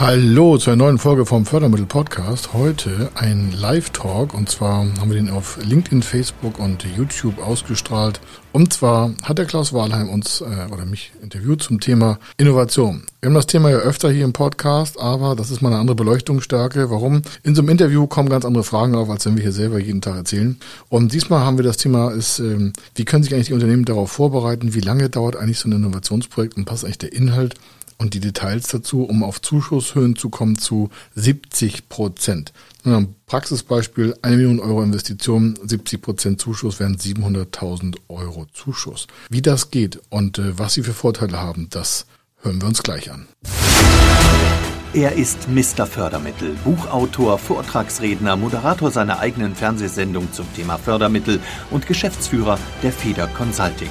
Hallo zu einer neuen Folge vom Fördermittel Podcast. Heute ein Live-Talk und zwar haben wir den auf LinkedIn, Facebook und YouTube ausgestrahlt. Und zwar hat der Klaus Wahlheim uns äh, oder mich interviewt zum Thema Innovation. Wir haben das Thema ja öfter hier im Podcast, aber das ist mal eine andere Beleuchtungsstärke. Warum? In so einem Interview kommen ganz andere Fragen auf, als wenn wir hier selber jeden Tag erzählen. Und diesmal haben wir das Thema ist, ähm, wie können sich eigentlich die Unternehmen darauf vorbereiten? Wie lange dauert eigentlich so ein Innovationsprojekt und passt eigentlich der Inhalt und die Details dazu, um auf Zuschusshöhen zu kommen, zu 70 Prozent. Praxisbeispiel, eine Million Euro Investition, 70 Prozent Zuschuss wären 700.000 Euro Zuschuss. Wie das geht und äh, was sie für Vorteile haben, das hören wir uns gleich an. Er ist Mr. Fördermittel, Buchautor, Vortragsredner, Moderator seiner eigenen Fernsehsendung zum Thema Fördermittel und Geschäftsführer der Feder Consulting.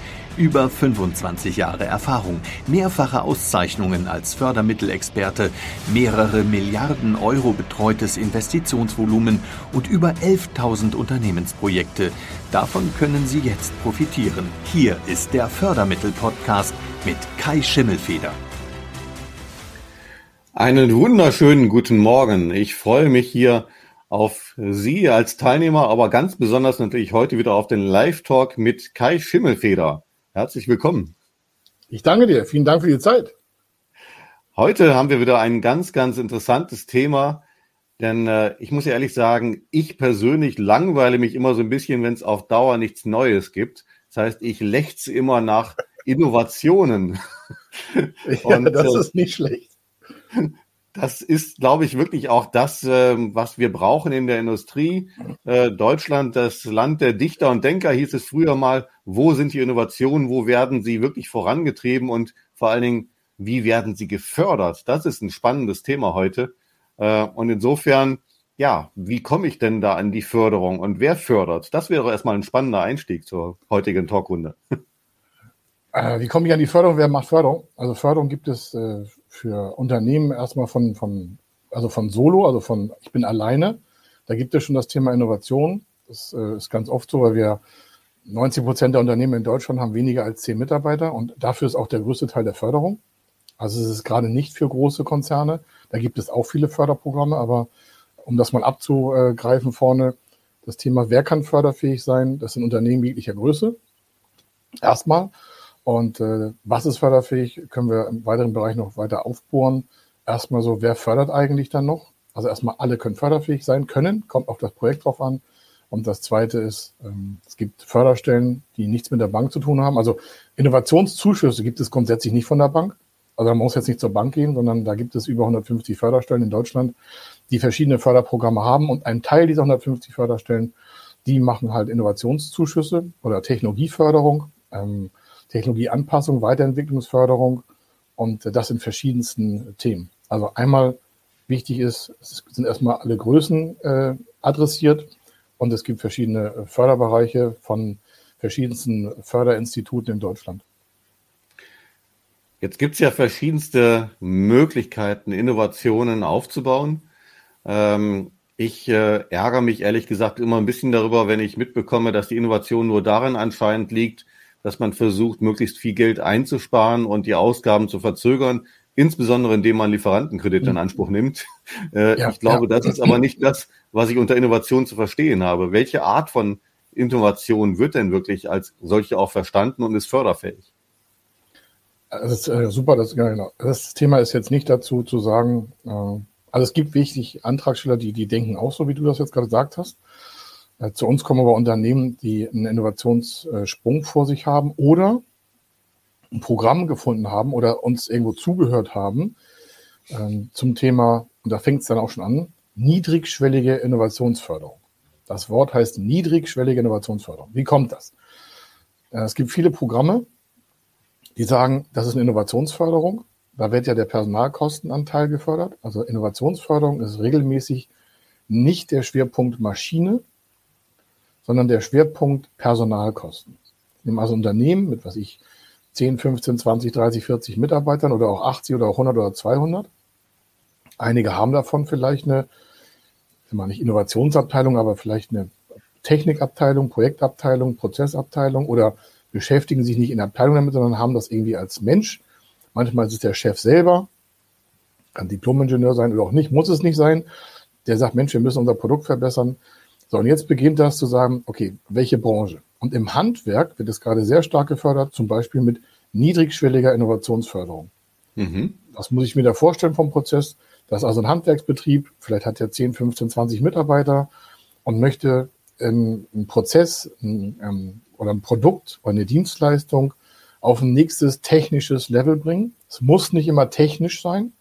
Über 25 Jahre Erfahrung, mehrfache Auszeichnungen als Fördermittelexperte, mehrere Milliarden Euro betreutes Investitionsvolumen und über 11.000 Unternehmensprojekte. Davon können Sie jetzt profitieren. Hier ist der Fördermittel-Podcast mit Kai Schimmelfeder. Einen wunderschönen guten Morgen. Ich freue mich hier auf Sie als Teilnehmer, aber ganz besonders natürlich heute wieder auf den Live-Talk mit Kai Schimmelfeder. Herzlich willkommen. Ich danke dir. Vielen Dank für die Zeit. Heute haben wir wieder ein ganz, ganz interessantes Thema, denn äh, ich muss ehrlich sagen, ich persönlich langweile mich immer so ein bisschen, wenn es auf Dauer nichts Neues gibt. Das heißt, ich lechze immer nach Innovationen. ja, Und, das äh, ist nicht schlecht. Das ist, glaube ich, wirklich auch das, ähm, was wir brauchen in der Industrie. Äh, Deutschland, das Land der Dichter und Denker, hieß es früher mal. Wo sind die Innovationen? Wo werden sie wirklich vorangetrieben? Und vor allen Dingen, wie werden sie gefördert? Das ist ein spannendes Thema heute. Äh, und insofern, ja, wie komme ich denn da an die Förderung und wer fördert? Das wäre erstmal ein spannender Einstieg zur heutigen Talkrunde. Äh, wie komme ich an die Förderung? Wer macht Förderung? Also Förderung gibt es für Unternehmen erstmal von, von, also von Solo, also von ich bin alleine. Da gibt es schon das Thema Innovation. Das äh, ist ganz oft so, weil wir 90 Prozent der Unternehmen in Deutschland haben weniger als zehn Mitarbeiter und dafür ist auch der größte Teil der Förderung. Also es ist gerade nicht für große Konzerne. Da gibt es auch viele Förderprogramme, aber um das mal abzugreifen vorne, das Thema, wer kann förderfähig sein? Das sind Unternehmen jeglicher Größe. Erstmal. Und äh, was ist förderfähig, können wir im weiteren Bereich noch weiter aufbohren. Erstmal so, wer fördert eigentlich dann noch? Also erstmal alle können förderfähig sein können, kommt auf das Projekt drauf an. Und das zweite ist, ähm, es gibt Förderstellen, die nichts mit der Bank zu tun haben. Also Innovationszuschüsse gibt es grundsätzlich nicht von der Bank. Also man muss jetzt nicht zur Bank gehen, sondern da gibt es über 150 Förderstellen in Deutschland, die verschiedene Förderprogramme haben. Und ein Teil dieser 150 Förderstellen, die machen halt Innovationszuschüsse oder Technologieförderung. Ähm, Technologieanpassung, Weiterentwicklungsförderung und das in verschiedensten Themen. Also einmal wichtig ist, es sind erstmal alle Größen äh, adressiert und es gibt verschiedene Förderbereiche von verschiedensten Förderinstituten in Deutschland. Jetzt gibt es ja verschiedenste Möglichkeiten, Innovationen aufzubauen. Ähm, ich äh, ärgere mich ehrlich gesagt immer ein bisschen darüber, wenn ich mitbekomme, dass die Innovation nur darin anscheinend liegt, dass man versucht, möglichst viel Geld einzusparen und die Ausgaben zu verzögern, insbesondere indem man Lieferantenkredite in mhm. Anspruch nimmt. Äh, ja, ich glaube, ja. das ist aber nicht das, was ich unter Innovation zu verstehen habe. Welche Art von Innovation wird denn wirklich als solche auch verstanden und ist förderfähig? Das ist äh, super, das, genau. das Thema ist jetzt nicht dazu zu sagen, äh, also es gibt wichtig Antragsteller, die, die denken auch so, wie du das jetzt gerade gesagt hast. Äh, zu uns kommen aber Unternehmen, die einen Innovationssprung vor sich haben oder ein Programm gefunden haben oder uns irgendwo zugehört haben ähm, zum Thema, und da fängt es dann auch schon an, niedrigschwellige Innovationsförderung. Das Wort heißt niedrigschwellige Innovationsförderung. Wie kommt das? Äh, es gibt viele Programme, die sagen, das ist eine Innovationsförderung. Da wird ja der Personalkostenanteil gefördert. Also Innovationsförderung ist regelmäßig nicht der Schwerpunkt Maschine, sondern der Schwerpunkt Personalkosten. Ich nehme also Unternehmen mit, was ich, 10, 15, 20, 30, 40 Mitarbeitern oder auch 80 oder auch 100 oder 200. Einige haben davon vielleicht eine, immer nicht Innovationsabteilung, aber vielleicht eine Technikabteilung, Projektabteilung, Prozessabteilung oder beschäftigen sich nicht in der Abteilung damit, sondern haben das irgendwie als Mensch. Manchmal ist es der Chef selber, kann Diplomingenieur sein oder auch nicht, muss es nicht sein. Der sagt, Mensch, wir müssen unser Produkt verbessern. So, und jetzt beginnt das zu sagen, okay, welche Branche? Und im Handwerk wird es gerade sehr stark gefördert, zum Beispiel mit niedrigschwelliger Innovationsförderung. Mhm. Was muss ich mir da vorstellen vom Prozess? Das ist also ein Handwerksbetrieb, vielleicht hat er 10, 15, 20 Mitarbeiter und möchte ähm, einen Prozess ähm, oder ein Produkt oder eine Dienstleistung auf ein nächstes technisches Level bringen. Es muss nicht immer technisch sein.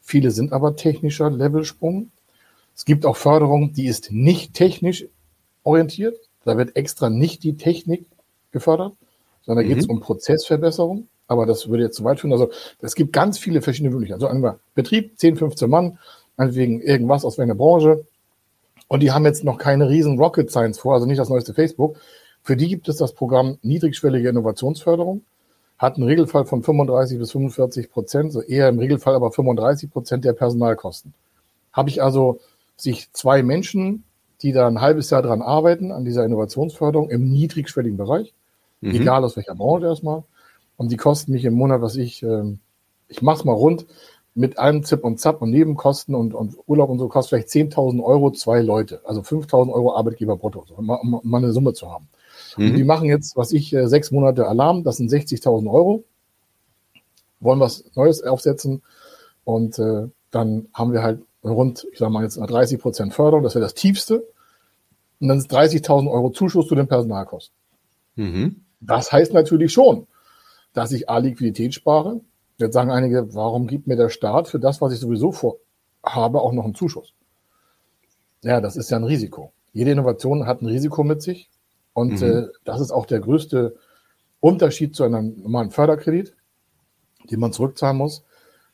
Viele sind aber technischer Levelsprung. Es gibt auch Förderung, die ist nicht technisch orientiert. Da wird extra nicht die Technik gefördert, sondern mhm. geht es um Prozessverbesserung. Aber das würde jetzt zu weit führen. Also es gibt ganz viele verschiedene Möglichkeiten. Also einmal Betrieb, 10, 15 Mann, meinetwegen irgendwas aus welcher Branche. Und die haben jetzt noch keine riesen Rocket Science vor, also nicht das neueste Facebook. Für die gibt es das Programm Niedrigschwellige Innovationsförderung, hat einen Regelfall von 35 bis 45 Prozent, so eher im Regelfall aber 35 Prozent der Personalkosten. Habe ich also sich zwei Menschen, die da ein halbes Jahr dran arbeiten, an dieser Innovationsförderung im niedrigschwelligen Bereich, mhm. egal aus welcher Branche erstmal, und die kosten mich im Monat, was ich, äh, ich mach's mal rund, mit allem Zip und Zap und Nebenkosten und, und Urlaub und so kostet vielleicht 10.000 Euro zwei Leute, also 5.000 Euro Arbeitgeber brutto, um, um, um mal eine Summe zu haben. Mhm. Und die machen jetzt, was ich, äh, sechs Monate Alarm, das sind 60.000 Euro. Wollen was Neues aufsetzen und äh, dann haben wir halt rund, ich sage mal jetzt 30 Prozent Förderung, das wäre das tiefste. Und dann ist 30.000 Euro Zuschuss zu den Personalkosten. Mhm. Das heißt natürlich schon, dass ich A, Liquidität spare. Jetzt sagen einige, warum gibt mir der Staat für das, was ich sowieso vorhabe, auch noch einen Zuschuss? Ja, das ist ja ein Risiko. Jede Innovation hat ein Risiko mit sich. Und mhm. äh, das ist auch der größte Unterschied zu einem normalen Förderkredit, den man zurückzahlen muss.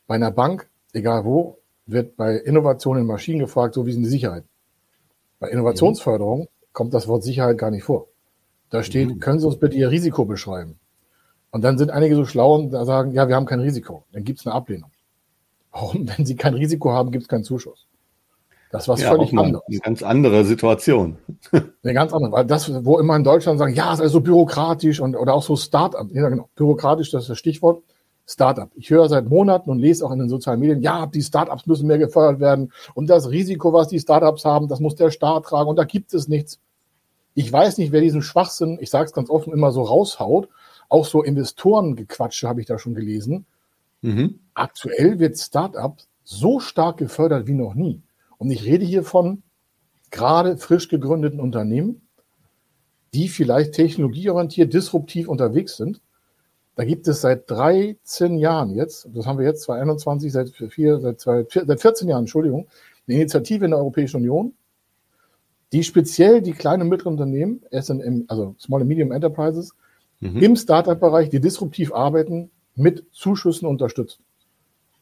Bei einer Bank, egal wo, wird bei Innovation in Maschinen gefragt, so wie sind die Sicherheit. Bei Innovationsförderung mhm. kommt das Wort Sicherheit gar nicht vor. Da steht, mhm. können Sie uns bitte Ihr Risiko beschreiben? Und dann sind einige so schlau und sagen, ja, wir haben kein Risiko. Dann gibt es eine Ablehnung. Warum? Wenn Sie kein Risiko haben, gibt es keinen Zuschuss. Das was ja, völlig anderes. Eine ganz andere Situation. Eine ganz andere, weil das, wo immer in Deutschland sagen, ja, es ist also bürokratisch und oder auch so Start-up. Ja, genau. Bürokratisch, das ist das Stichwort. Startup. Ich höre seit Monaten und lese auch in den sozialen Medien, ja, die Startups müssen mehr gefördert werden und das Risiko, was die Startups haben, das muss der Staat tragen und da gibt es nichts. Ich weiß nicht, wer diesen Schwachsinn, ich sage es ganz offen, immer so raushaut. Auch so Investorengequatsche habe ich da schon gelesen. Mhm. Aktuell wird Startup so stark gefördert wie noch nie. Und ich rede hier von gerade frisch gegründeten Unternehmen, die vielleicht technologieorientiert disruptiv unterwegs sind da gibt es seit 13 Jahren jetzt, das haben wir jetzt 2021, seit, vier, seit, zwei, seit 14 Jahren, Entschuldigung, eine Initiative in der Europäischen Union, die speziell die kleinen und mittleren Unternehmen, SNM, also Small and Medium Enterprises, mhm. im Startup-Bereich, die disruptiv arbeiten, mit Zuschüssen unterstützt.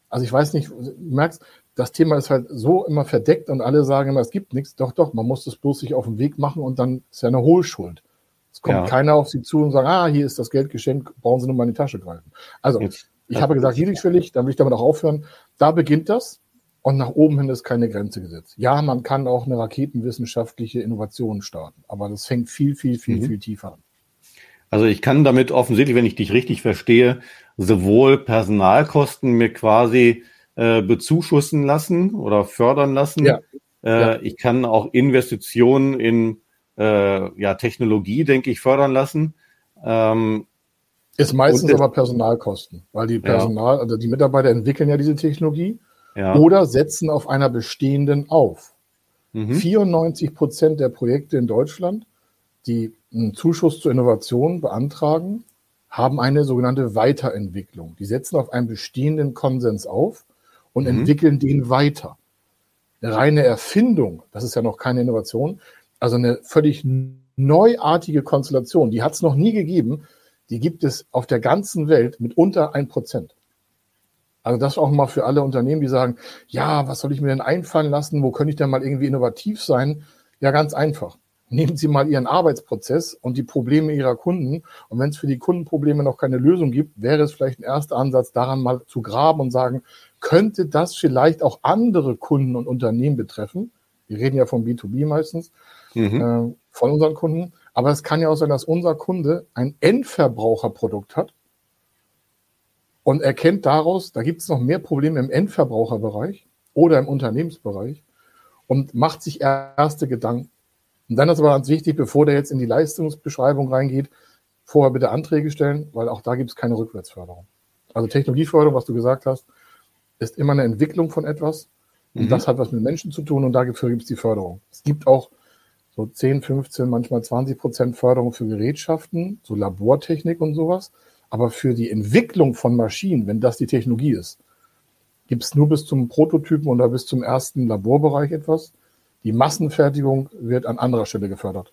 Also ich weiß nicht, du merkst, das Thema ist halt so immer verdeckt und alle sagen immer, es gibt nichts. Doch, doch, man muss das bloß sich auf den Weg machen und dann ist ja eine Hohlschuld. Es kommt ja. keiner auf Sie zu und sagt, ah, hier ist das Geld geschenkt, brauchen Sie nur mal in die Tasche greifen. Also, Jetzt, ich habe gesagt, niedrigschwellig, dann will ich damit auch aufhören. Da beginnt das und nach oben hin ist keine Grenze gesetzt. Ja, man kann auch eine raketenwissenschaftliche Innovation starten, aber das fängt viel, viel, viel, mhm. viel tiefer an. Also ich kann damit offensichtlich, wenn ich dich richtig verstehe, sowohl Personalkosten mir quasi äh, bezuschussen lassen oder fördern lassen. Ja. Äh, ja. Ich kann auch Investitionen in äh, ja, Technologie, denke ich, fördern lassen. Ähm, ist meistens aber Personalkosten, weil die Personal, ja. also die Mitarbeiter entwickeln ja diese Technologie ja. oder setzen auf einer bestehenden auf. Mhm. 94 Prozent der Projekte in Deutschland, die einen Zuschuss zur Innovation beantragen, haben eine sogenannte Weiterentwicklung. Die setzen auf einen bestehenden Konsens auf und mhm. entwickeln den weiter. Eine reine Erfindung, das ist ja noch keine Innovation, also eine völlig neuartige Konstellation, die hat es noch nie gegeben. Die gibt es auf der ganzen Welt mit unter ein Prozent. Also das auch mal für alle Unternehmen, die sagen, ja, was soll ich mir denn einfallen lassen? Wo könnte ich denn mal irgendwie innovativ sein? Ja, ganz einfach. nehmen Sie mal Ihren Arbeitsprozess und die Probleme Ihrer Kunden. Und wenn es für die Kundenprobleme noch keine Lösung gibt, wäre es vielleicht ein erster Ansatz, daran mal zu graben und sagen, könnte das vielleicht auch andere Kunden und Unternehmen betreffen? Wir reden ja von B2B meistens, mhm. äh, von unseren Kunden. Aber es kann ja auch sein, dass unser Kunde ein Endverbraucherprodukt hat und erkennt daraus, da gibt es noch mehr Probleme im Endverbraucherbereich oder im Unternehmensbereich und macht sich erste Gedanken. Und dann ist aber ganz wichtig, bevor der jetzt in die Leistungsbeschreibung reingeht, vorher bitte Anträge stellen, weil auch da gibt es keine Rückwärtsförderung. Also Technologieförderung, was du gesagt hast, ist immer eine Entwicklung von etwas. Und mhm. das hat was mit Menschen zu tun und dafür gibt es die Förderung. Es gibt auch so 10, 15, manchmal 20 Prozent Förderung für Gerätschaften, so Labortechnik und sowas. Aber für die Entwicklung von Maschinen, wenn das die Technologie ist, gibt es nur bis zum Prototypen oder bis zum ersten Laborbereich etwas. Die Massenfertigung wird an anderer Stelle gefördert.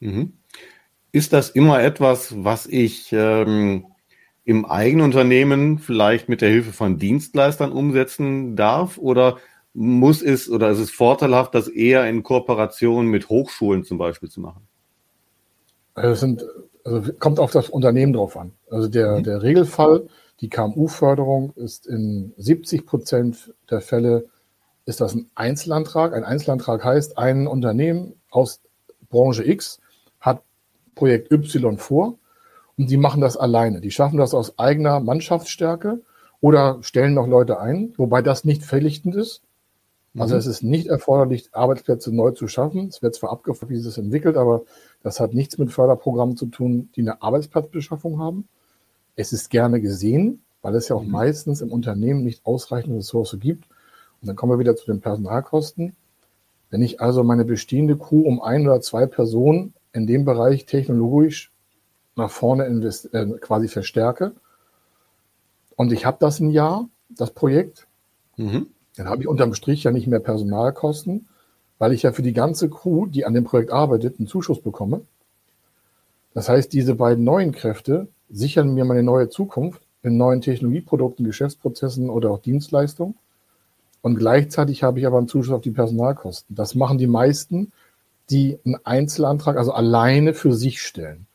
Mhm. Ist das immer etwas, was ich ähm, im eigenen Unternehmen vielleicht mit der Hilfe von Dienstleistern umsetzen darf? Oder muss es oder ist es vorteilhaft, das eher in Kooperation mit Hochschulen zum Beispiel zu machen? Also es sind, also kommt auf das Unternehmen drauf an. Also der, mhm. der Regelfall, die KMU-Förderung ist in 70 Prozent der Fälle ist das ein Einzelantrag. Ein Einzelantrag heißt, ein Unternehmen aus Branche X hat Projekt Y vor und die machen das alleine. Die schaffen das aus eigener Mannschaftsstärke oder stellen noch Leute ein, wobei das nicht verpflichtend ist. Also mhm. es ist nicht erforderlich, Arbeitsplätze neu zu schaffen. Es wird zwar abgefragt, wie es sich entwickelt, aber das hat nichts mit Förderprogrammen zu tun, die eine Arbeitsplatzbeschaffung haben. Es ist gerne gesehen, weil es ja auch mhm. meistens im Unternehmen nicht ausreichende Ressourcen gibt, und dann kommen wir wieder zu den Personalkosten. Wenn ich also meine bestehende Crew um ein oder zwei Personen in dem Bereich technologisch nach vorne invest äh, quasi verstärke und ich habe das ein Jahr, das Projekt, mhm. Dann habe ich unterm Strich ja nicht mehr Personalkosten, weil ich ja für die ganze Crew, die an dem Projekt arbeitet, einen Zuschuss bekomme. Das heißt, diese beiden neuen Kräfte sichern mir meine neue Zukunft in neuen Technologieprodukten, Geschäftsprozessen oder auch Dienstleistungen. Und gleichzeitig habe ich aber einen Zuschuss auf die Personalkosten. Das machen die meisten, die einen Einzelantrag, also alleine für sich stellen.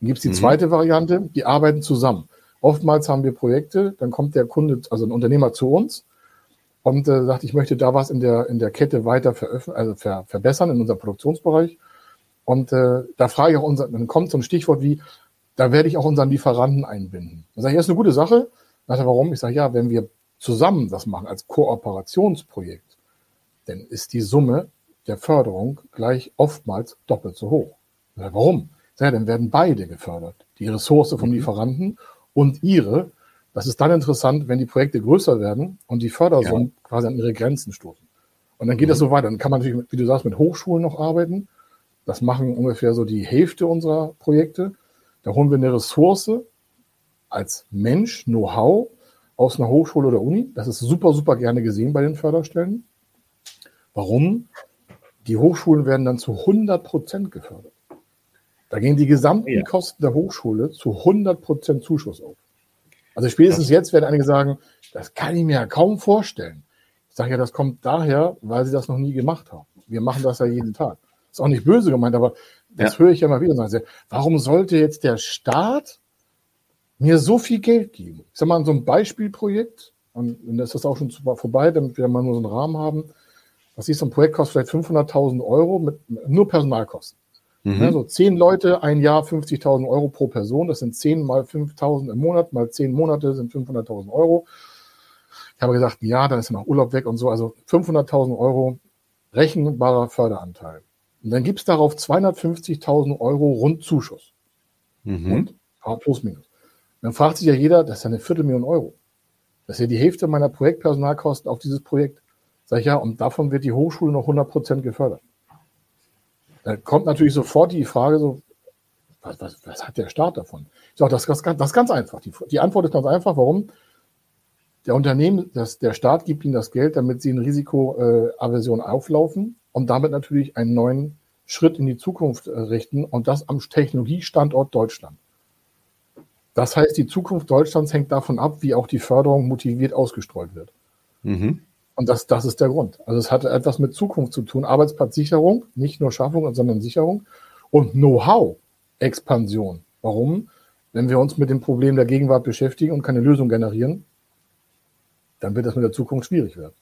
Dann gibt es die mhm. zweite Variante, die arbeiten zusammen. Oftmals haben wir Projekte, dann kommt der Kunde, also ein Unternehmer zu uns und äh, sagt, ich möchte da was in der, in der Kette weiter also ver, verbessern in unserem Produktionsbereich. Und äh, da frage ich auch unser, dann kommt so ein Stichwort wie, da werde ich auch unseren Lieferanten einbinden. Dann sage ich, das ist eine gute Sache. Dann sagt er, warum? Ich sage, ja, wenn wir zusammen das machen als Kooperationsprojekt, dann ist die Summe der Förderung gleich oftmals doppelt so hoch. Ja, warum? Ja, dann werden beide gefördert. Die Ressource vom mhm. Lieferanten und ihre. Das ist dann interessant, wenn die Projekte größer werden und die Fördersummen ja. quasi an ihre Grenzen stoßen. Und dann geht mhm. das so weiter. Dann kann man natürlich, wie du sagst, mit Hochschulen noch arbeiten. Das machen ungefähr so die Hälfte unserer Projekte. Da holen wir eine Ressource als Mensch, Know-how aus einer Hochschule oder Uni. Das ist super, super gerne gesehen bei den Förderstellen. Warum? Die Hochschulen werden dann zu 100 Prozent gefördert. Da gehen die gesamten ja. Kosten der Hochschule zu 100 Prozent Zuschuss auf. Also spätestens jetzt werden einige sagen, das kann ich mir ja kaum vorstellen. Ich sage ja, das kommt daher, weil sie das noch nie gemacht haben. Wir machen das ja jeden Tag. Ist auch nicht böse gemeint, aber das ja. höre ich ja mal wieder. Warum sollte jetzt der Staat mir so viel Geld geben. Ich sag mal, so einem Beispielprojekt, und, und das ist auch schon vorbei, damit wir mal nur so einen Rahmen haben, was ist so ein Projekt, kostet vielleicht 500.000 Euro mit, nur Personalkosten. Mhm. Ja, so zehn Leute, ein Jahr 50.000 Euro pro Person, das sind 10 mal 5.000 im Monat, mal 10 Monate sind 500.000 Euro. Ich habe gesagt, ja, dann ist ja noch Urlaub weg und so, also 500.000 Euro rechenbarer Förderanteil. Und dann gibt es darauf 250.000 Euro Rundzuschuss. Mhm. Und plus minus. Dann fragt sich ja jeder, das ist ja eine Viertelmillion Euro. Das ist ja die Hälfte meiner Projektpersonalkosten auf dieses Projekt. Sag ich ja, und davon wird die Hochschule noch 100 Prozent gefördert. Da kommt natürlich sofort die Frage so, was, was, was hat der Staat davon? Ich sage, das, das, das ist ganz einfach. Die, die Antwort ist ganz einfach. Warum? Der Unternehmen, das, der Staat gibt ihnen das Geld, damit sie in Risikoaversion auflaufen und damit natürlich einen neuen Schritt in die Zukunft äh, richten und das am Technologiestandort Deutschland. Das heißt, die Zukunft Deutschlands hängt davon ab, wie auch die Förderung motiviert ausgestreut wird. Mhm. Und das, das ist der Grund. Also es hat etwas mit Zukunft zu tun. Arbeitsplatzsicherung, nicht nur Schaffung, sondern Sicherung und Know-how, Expansion. Warum? Wenn wir uns mit dem Problem der Gegenwart beschäftigen und keine Lösung generieren, dann wird das mit der Zukunft schwierig werden.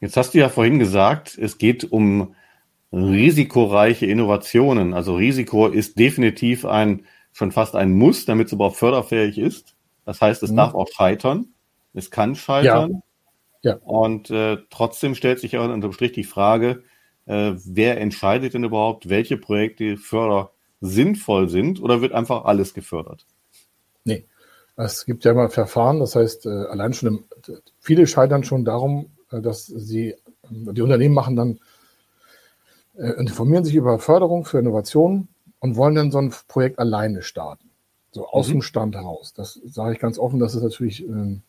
Jetzt hast du ja vorhin gesagt, es geht um risikoreiche Innovationen. Also Risiko ist definitiv ein, schon fast ein Muss, damit es überhaupt förderfähig ist. Das heißt, es mhm. darf auch scheitern. Es kann scheitern. Ja. Ja. Und äh, trotzdem stellt sich ja unterm Strich die Frage, äh, wer entscheidet denn überhaupt, welche Projekte förder sinnvoll sind oder wird einfach alles gefördert? Nee. Es gibt ja immer Verfahren, das heißt, äh, allein schon im, viele scheitern schon darum, äh, dass sie, die Unternehmen machen dann, äh, informieren sich über Förderung für Innovationen und wollen dann so ein Projekt alleine starten. So aus mhm. dem Stand heraus. Das sage ich ganz offen, das ist natürlich äh,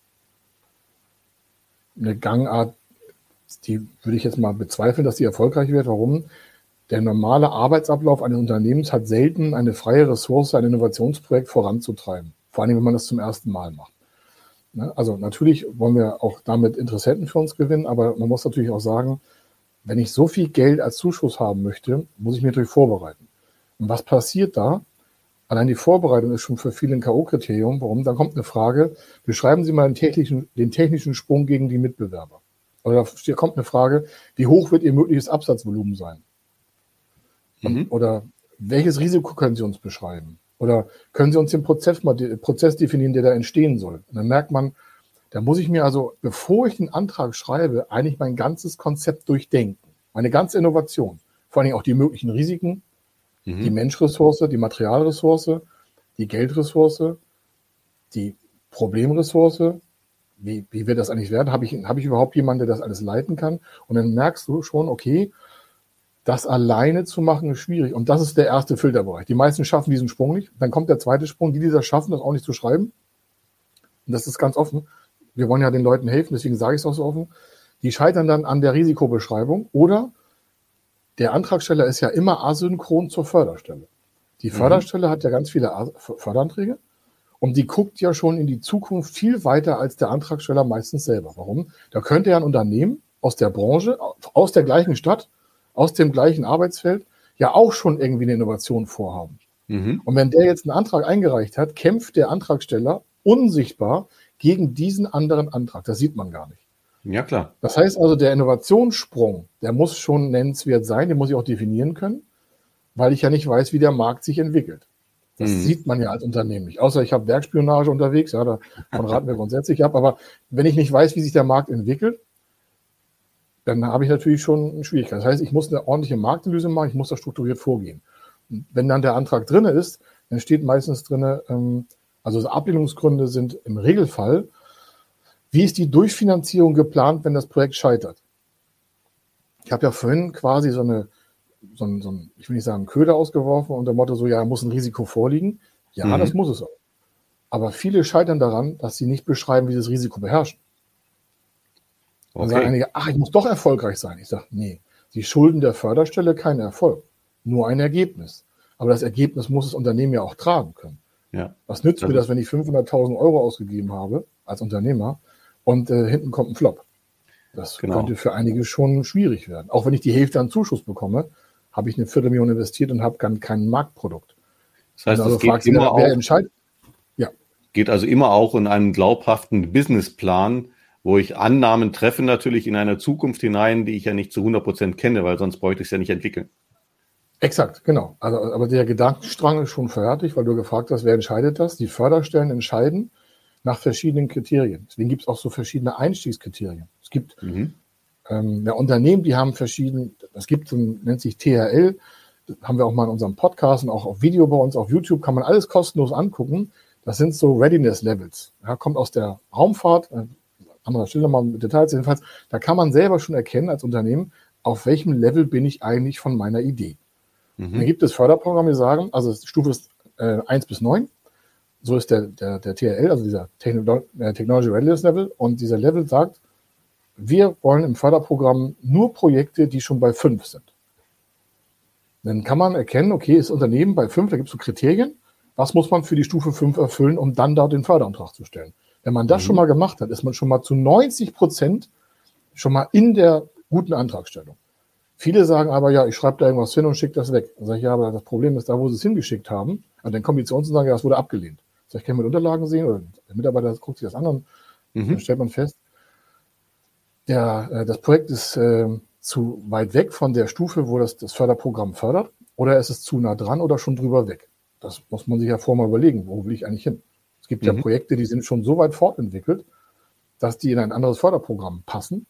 eine Gangart, die würde ich jetzt mal bezweifeln, dass die erfolgreich wird. Warum? Der normale Arbeitsablauf eines Unternehmens hat selten eine freie Ressource, ein Innovationsprojekt voranzutreiben. Vor allem, wenn man das zum ersten Mal macht. Ne? Also natürlich wollen wir auch damit Interessenten für uns gewinnen, aber man muss natürlich auch sagen, wenn ich so viel Geld als Zuschuss haben möchte, muss ich mich natürlich vorbereiten. Und was passiert da? Allein die Vorbereitung ist schon für viele ein K.O.-Kriterium. Warum? Dann kommt eine Frage, beschreiben Sie mal den technischen, den technischen Sprung gegen die Mitbewerber. Oder da kommt eine Frage, wie hoch wird Ihr mögliches Absatzvolumen sein? Mhm. Oder welches Risiko können Sie uns beschreiben? Oder können Sie uns den Prozess mal Prozess definieren, der da entstehen soll? Und dann merkt man, da muss ich mir also, bevor ich einen Antrag schreibe, eigentlich mein ganzes Konzept durchdenken. Meine ganze Innovation. Vor allem auch die möglichen Risiken, mhm. die Menschressource, die Materialressource, die Geldressource, die Problemressource. Wie, wie wird das eigentlich werden? Habe ich, habe ich überhaupt jemanden, der das alles leiten kann? Und dann merkst du schon, okay, das alleine zu machen ist schwierig. Und das ist der erste Filterbereich. Die meisten schaffen diesen Sprung nicht. Dann kommt der zweite Sprung, die, die das schaffen, das auch nicht zu schreiben. Und das ist ganz offen. Wir wollen ja den Leuten helfen, deswegen sage ich es auch so offen. Die scheitern dann an der Risikobeschreibung oder der Antragsteller ist ja immer asynchron zur Förderstelle. Die mhm. Förderstelle mhm. hat ja ganz viele Förderanträge und die guckt ja schon in die Zukunft viel weiter als der Antragsteller meistens selber. Warum? Da könnte ja ein Unternehmen aus der Branche, aus der gleichen Stadt, aus dem gleichen Arbeitsfeld ja auch schon irgendwie eine Innovation vorhaben. Mhm. Und wenn der jetzt einen Antrag eingereicht hat, kämpft der Antragsteller unsichtbar gegen diesen anderen Antrag. Das sieht man gar nicht. Ja, klar. Das heißt also, der Innovationssprung, der muss schon nennenswert sein, den muss ich auch definieren können, weil ich ja nicht weiß, wie der Markt sich entwickelt. Das mhm. sieht man ja als Unternehmen nicht. Außer ich habe Werkspionage unterwegs, ja, davon raten wir grundsätzlich ab. Aber wenn ich nicht weiß, wie sich der Markt entwickelt, dann habe ich natürlich schon eine Schwierigkeit. Das heißt, ich muss eine ordentliche Marktanalyse machen, ich muss da strukturiert vorgehen. Und wenn dann der Antrag drin ist, dann steht meistens drin, ähm, also Ablehnungsgründe sind im Regelfall, wie ist die Durchfinanzierung geplant, wenn das Projekt scheitert? Ich habe ja vorhin quasi so eine, so ein, so ein, ich will nicht sagen, Köder ausgeworfen unter dem Motto so, ja, muss ein Risiko vorliegen. Ja, mhm. das muss es auch. Aber viele scheitern daran, dass sie nicht beschreiben, wie sie das Risiko beherrschen. Okay. Dann sagen einige, ach, ich muss doch erfolgreich sein. Ich sage, nee, Sie schulden der Förderstelle keinen Erfolg, nur ein Ergebnis. Aber das Ergebnis muss das Unternehmen ja auch tragen können. Ja. Was nützt das mir das, wenn ich 500.000 Euro ausgegeben habe als Unternehmer und äh, hinten kommt ein Flop? Das genau. könnte für einige schon schwierig werden. Auch wenn ich die Hälfte an Zuschuss bekomme, habe ich eine Viertelmillion investiert und habe dann kein Marktprodukt. Das heißt, also es geht immer wer, wer entscheidet. Ja. Geht also immer auch in einen glaubhaften Businessplan, wo ich Annahmen treffe natürlich in eine Zukunft hinein, die ich ja nicht zu 100 Prozent kenne, weil sonst bräuchte ich es ja nicht entwickeln. Exakt, genau. Also, aber der Gedankenstrang ist schon fertig, weil du gefragt hast, wer entscheidet das? Die Förderstellen entscheiden nach verschiedenen Kriterien. Deswegen gibt es auch so verschiedene Einstiegskriterien. Es gibt mhm. ähm, ja, Unternehmen, die haben verschiedene, es gibt so ein, nennt sich THL, haben wir auch mal in unserem Podcast und auch auf Video bei uns auf YouTube, kann man alles kostenlos angucken. Das sind so Readiness Levels. Ja, kommt aus der Raumfahrt, äh, anderer Stelle mal mit Details. Jedenfalls, da kann man selber schon erkennen als Unternehmen, auf welchem Level bin ich eigentlich von meiner Idee. Mhm. Dann gibt es Förderprogramme, die sagen, also Stufe ist äh, 1 bis 9. So ist der, der, der TRL, also dieser Techno äh, Technology Readiness Level. Und dieser Level sagt, wir wollen im Förderprogramm nur Projekte, die schon bei 5 sind. Dann kann man erkennen, okay, ist Unternehmen bei 5, da gibt es so Kriterien. Was muss man für die Stufe 5 erfüllen, um dann da den Förderantrag zu stellen? Wenn man das mhm. schon mal gemacht hat, ist man schon mal zu 90 Prozent Schon mal in der guten Antragstellung. Viele sagen aber, ja, ich schreibe da irgendwas hin und schicke das weg. Dann sage ich, ja, aber das Problem ist, da wo sie es hingeschickt haben, also dann kommen die zu uns und sagen, ja, das wurde abgelehnt. Ich, kann mit Unterlagen sehen oder der Mitarbeiter guckt sich das an und mhm. dann stellt man fest, der, äh, das Projekt ist äh, zu weit weg von der Stufe, wo das, das Förderprogramm fördert, oder ist es zu nah dran oder schon drüber weg. Das muss man sich ja vorher mal überlegen, wo will ich eigentlich hin. Es gibt mhm. ja Projekte, die sind schon so weit fortentwickelt, dass die in ein anderes Förderprogramm passen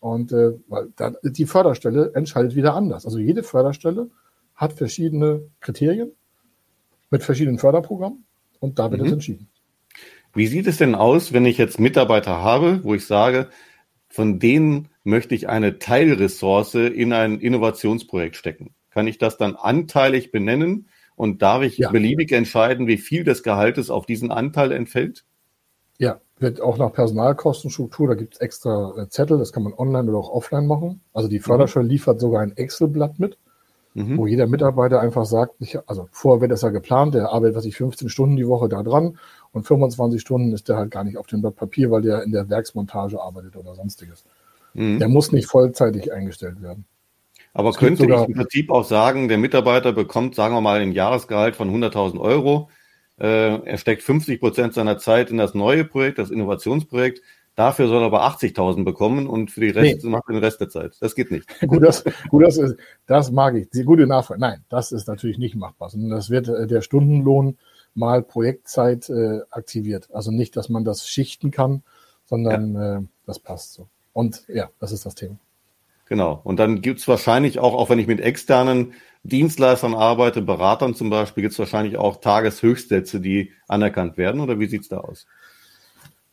und äh, weil dann, die Förderstelle entscheidet wieder anders. Also jede Förderstelle hat verschiedene Kriterien mit verschiedenen Förderprogrammen und da wird mhm. es entschieden. Wie sieht es denn aus, wenn ich jetzt Mitarbeiter habe, wo ich sage, von denen möchte ich eine Teilressource in ein Innovationsprojekt stecken? Kann ich das dann anteilig benennen und darf ich ja. beliebig entscheiden, wie viel des Gehaltes auf diesen Anteil entfällt? Ja, wird auch nach Personalkostenstruktur, da gibt es extra äh, Zettel, das kann man online oder auch offline machen. Also die mhm. liefert sogar ein Excel-Blatt mit, mhm. wo jeder Mitarbeiter einfach sagt, ich, also vorher wird das ja geplant, der arbeitet, was ich 15 Stunden die Woche da dran und 25 Stunden ist der halt gar nicht auf dem Blatt Papier, weil der in der Werksmontage arbeitet oder sonstiges. Mhm. Der muss nicht vollzeitig eingestellt werden. Aber es könnte ich im Prinzip auch sagen, der Mitarbeiter bekommt, sagen wir mal, ein Jahresgehalt von 100.000 Euro äh, er steckt 50 Prozent seiner Zeit in das neue Projekt, das Innovationsprojekt. Dafür soll er aber 80.000 bekommen und für die Rest nee. macht den Rest der Zeit. Das geht nicht. gut, das, gut, das, ist, das mag ich. Die gute Nachfrage. Nein, das ist natürlich nicht machbar. Sondern das wird äh, der Stundenlohn mal Projektzeit äh, aktiviert. Also nicht, dass man das schichten kann, sondern ja. äh, das passt so. Und ja, das ist das Thema. Genau. Und dann gibt's wahrscheinlich auch, auch wenn ich mit externen Dienstleistern arbeite, Beratern zum Beispiel, gibt's wahrscheinlich auch Tageshöchstsätze, die anerkannt werden. Oder wie sieht's da aus?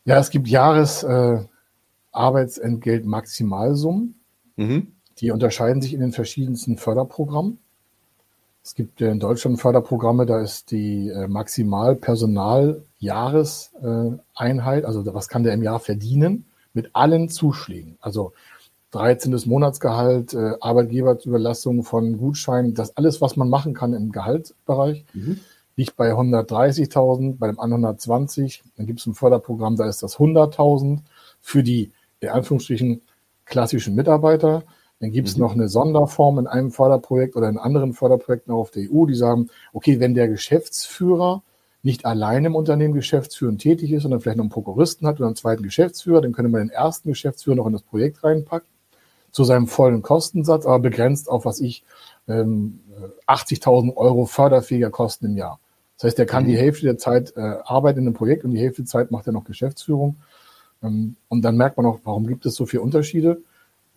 Ja, es gibt Jahresarbeitsentgelt-Maximalsummen. Äh, mhm. Die unterscheiden sich in den verschiedensten Förderprogrammen. Es gibt in Deutschland Förderprogramme, da ist die äh, Maximalpersonal-Jahreseinheit, also was kann der im Jahr verdienen, mit allen Zuschlägen. Also 13. Monatsgehalt, äh, Arbeitgeberüberlassung von Gutscheinen, das alles, was man machen kann im Gehaltsbereich, mhm. Liegt bei 130.000, bei dem anderen 120. Dann gibt es ein Förderprogramm, da ist das 100.000 für die, in Anführungsstrichen, klassischen Mitarbeiter. Dann gibt es mhm. noch eine Sonderform in einem Förderprojekt oder in anderen Förderprojekten auf der EU, die sagen, okay, wenn der Geschäftsführer nicht allein im Unternehmen geschäftsführend tätig ist, sondern vielleicht noch einen Prokuristen hat oder einen zweiten Geschäftsführer, dann könnte man den ersten Geschäftsführer noch in das Projekt reinpacken zu seinem vollen Kostensatz, aber begrenzt auf, was ich, ähm, 80.000 Euro förderfähiger Kosten im Jahr. Das heißt, er kann mhm. die Hälfte der Zeit äh, arbeiten in einem Projekt und die Hälfte der Zeit macht er noch Geschäftsführung. Ähm, und dann merkt man auch, warum gibt es so viele Unterschiede?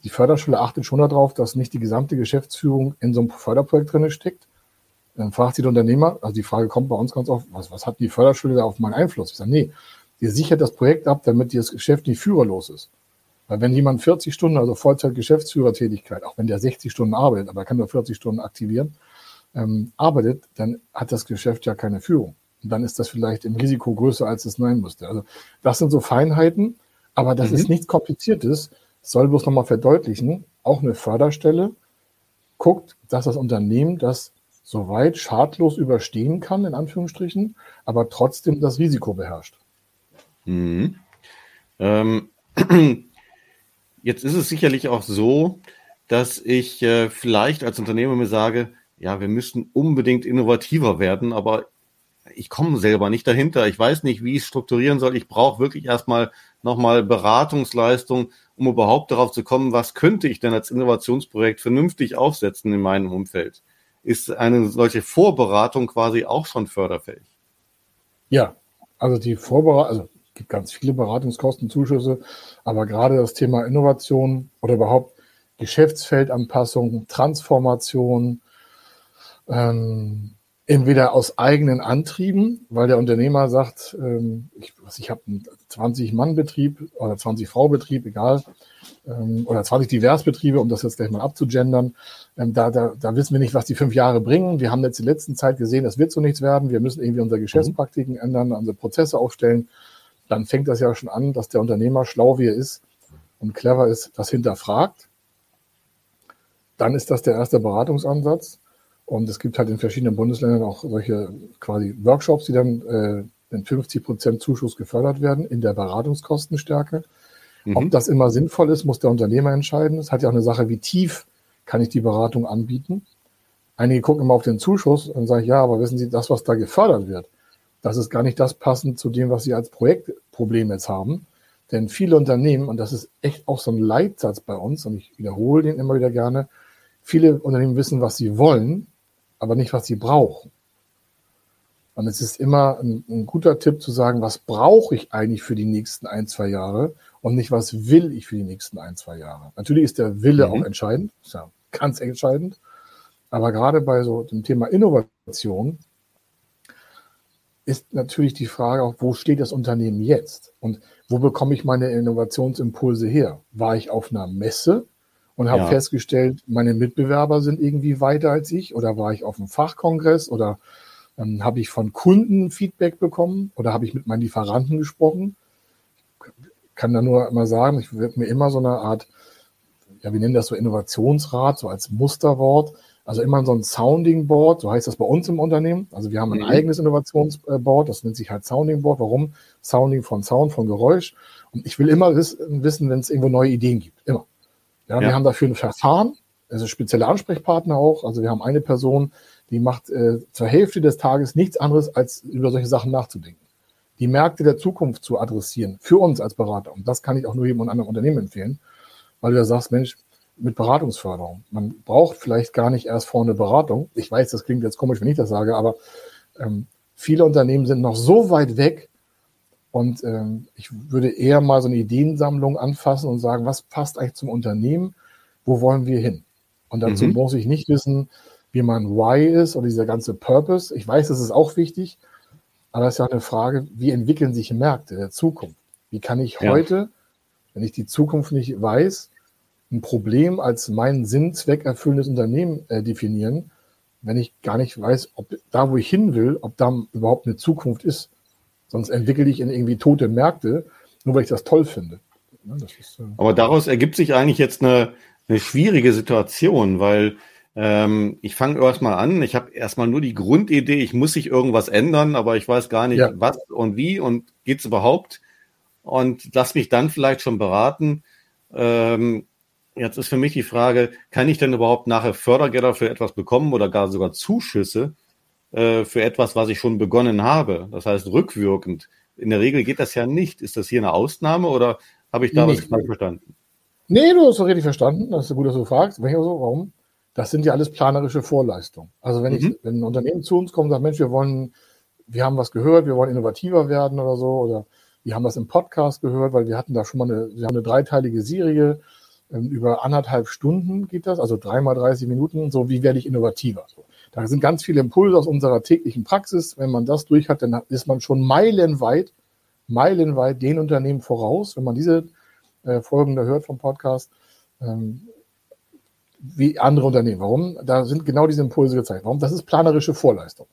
Die Förderschule achtet schon darauf, dass nicht die gesamte Geschäftsführung in so einem Förderprojekt drin steckt. Dann fragt sich der Unternehmer, also die Frage kommt bei uns ganz oft, was, was hat die Förderschule da auf meinen Einfluss? Ich sage, nee, ihr sichert das Projekt ab, damit das Geschäft nicht führerlos ist. Weil wenn jemand 40 Stunden, also Vollzeit-Geschäftsführertätigkeit, auch wenn der 60 Stunden arbeitet, aber er kann nur 40 Stunden aktivieren, ähm, arbeitet, dann hat das Geschäft ja keine Führung. Und dann ist das vielleicht im Risiko größer, als es sein müsste. Also das sind so Feinheiten, aber das mhm. ist nichts Kompliziertes. soll bloß nochmal verdeutlichen, auch eine Förderstelle guckt, dass das Unternehmen das soweit schadlos überstehen kann, in Anführungsstrichen, aber trotzdem das Risiko beherrscht. Mhm. Ähm, Jetzt ist es sicherlich auch so, dass ich äh, vielleicht als Unternehmer mir sage, ja, wir müssen unbedingt innovativer werden, aber ich komme selber nicht dahinter. Ich weiß nicht, wie ich es strukturieren soll. Ich brauche wirklich erstmal nochmal Beratungsleistung, um überhaupt darauf zu kommen, was könnte ich denn als Innovationsprojekt vernünftig aufsetzen in meinem Umfeld. Ist eine solche Vorberatung quasi auch schon förderfähig? Ja, also die Vorberatung, also gibt ganz viele Beratungskostenzuschüsse, aber gerade das Thema Innovation oder überhaupt Geschäftsfeldanpassung, Transformation, ähm, entweder aus eigenen Antrieben, weil der Unternehmer sagt, ähm, ich, ich habe einen 20-Mann-Betrieb oder 20-Frau-Betrieb, egal, ähm, oder 20 Diversbetriebe, um das jetzt gleich mal abzugendern. Ähm, da, da, da wissen wir nicht, was die fünf Jahre bringen. Wir haben jetzt in der letzten Zeit gesehen, das wird so nichts werden. Wir müssen irgendwie unsere Geschäftspraktiken ändern, unsere Prozesse aufstellen dann fängt das ja schon an, dass der Unternehmer schlau wie er ist und clever ist, das hinterfragt. Dann ist das der erste Beratungsansatz. Und es gibt halt in verschiedenen Bundesländern auch solche quasi Workshops, die dann äh, in 50 Prozent Zuschuss gefördert werden in der Beratungskostenstärke. Mhm. Ob das immer sinnvoll ist, muss der Unternehmer entscheiden. Es hat ja auch eine Sache, wie tief kann ich die Beratung anbieten. Einige gucken immer auf den Zuschuss und sagen, ja, aber wissen Sie, das, was da gefördert wird, das ist gar nicht das passend zu dem, was Sie als Projektproblem jetzt haben. Denn viele Unternehmen, und das ist echt auch so ein Leitsatz bei uns, und ich wiederhole den immer wieder gerne, viele Unternehmen wissen, was sie wollen, aber nicht, was sie brauchen. Und es ist immer ein, ein, guter Tipp zu sagen, was brauche ich eigentlich für die nächsten ein, zwei Jahre und nicht, was will ich für die nächsten ein, zwei Jahre. Natürlich ist der Wille mhm. auch entscheidend, ist ja ganz entscheidend. Aber gerade bei so dem Thema Innovation ist natürlich die Frage auch, wo steht das Unternehmen jetzt? Und wo bekomme ich meine Innovationsimpulse her? War ich auf einer Messe und habe ja. festgestellt, meine Mitbewerber sind irgendwie weiter als ich? Oder war ich auf einem Fachkongress? Oder ähm, habe ich von Kunden Feedback bekommen? Oder habe ich mit meinen Lieferanten gesprochen? Ich kann da nur immer sagen, ich werde mir immer so eine Art, ja, wir nennen das so Innovationsrat, so als Musterwort, also immer so ein Sounding Board, so heißt das bei uns im Unternehmen. Also wir haben ein mhm. eigenes Innovationsboard, das nennt sich halt Sounding Board. Warum? Sounding von Sound, von Geräusch. Und ich will immer wissen, wenn es irgendwo neue Ideen gibt. Immer. Ja, ja. wir haben dafür ein Verfahren, also spezielle Ansprechpartner auch. Also wir haben eine Person, die macht äh, zur Hälfte des Tages nichts anderes, als über solche Sachen nachzudenken. Die Märkte der Zukunft zu adressieren, für uns als Berater. Und das kann ich auch nur jedem anderen Unternehmen empfehlen, weil du ja sagst, Mensch, mit Beratungsförderung. Man braucht vielleicht gar nicht erst vorne Beratung. Ich weiß, das klingt jetzt komisch, wenn ich das sage, aber ähm, viele Unternehmen sind noch so weit weg. Und ähm, ich würde eher mal so eine Ideensammlung anfassen und sagen, was passt eigentlich zum Unternehmen? Wo wollen wir hin? Und dazu mhm. muss ich nicht wissen, wie mein Why ist oder dieser ganze Purpose. Ich weiß, das ist auch wichtig, aber es ist ja eine Frage, wie entwickeln sich Märkte der Zukunft? Wie kann ich ja. heute, wenn ich die Zukunft nicht weiß, ein Problem als meinen Sinn, Zweck erfüllendes Unternehmen äh, definieren, wenn ich gar nicht weiß, ob da, wo ich hin will, ob da überhaupt eine Zukunft ist. Sonst entwickle ich in irgendwie tote Märkte, nur weil ich das toll finde. Ja, das ist, äh Aber daraus ergibt sich eigentlich jetzt eine, eine schwierige Situation, weil ähm, ich fange erstmal an. Ich habe erstmal nur die Grundidee, ich muss sich irgendwas ändern, aber ich weiß gar nicht, ja. was und wie und geht's überhaupt. Und lass mich dann vielleicht schon beraten. Ähm, Jetzt ist für mich die Frage, kann ich denn überhaupt nachher Fördergelder für etwas bekommen oder gar sogar Zuschüsse äh, für etwas, was ich schon begonnen habe? Das heißt rückwirkend. In der Regel geht das ja nicht. Ist das hier eine Ausnahme oder habe ich da nee. was falsch verstanden? Nee, du hast doch richtig verstanden. Das ist gut, dass du fragst. so, warum? Das sind ja alles planerische Vorleistungen. Also wenn ich, mhm. wenn ein Unternehmen zu uns kommt und sagt, Mensch, wir wollen, wir haben was gehört, wir wollen innovativer werden oder so, oder wir haben das im Podcast gehört, weil wir hatten da schon mal eine, wir haben eine dreiteilige Serie über anderthalb Stunden geht das, also dreimal 30 Minuten, so wie werde ich innovativer. So. Da sind ganz viele Impulse aus unserer täglichen Praxis. Wenn man das durch hat, dann ist man schon meilenweit, meilenweit den Unternehmen voraus, wenn man diese äh, Folgen da hört vom Podcast, ähm, wie andere Unternehmen. Warum? Da sind genau diese Impulse gezeigt. Warum? Das ist planerische Vorleistung.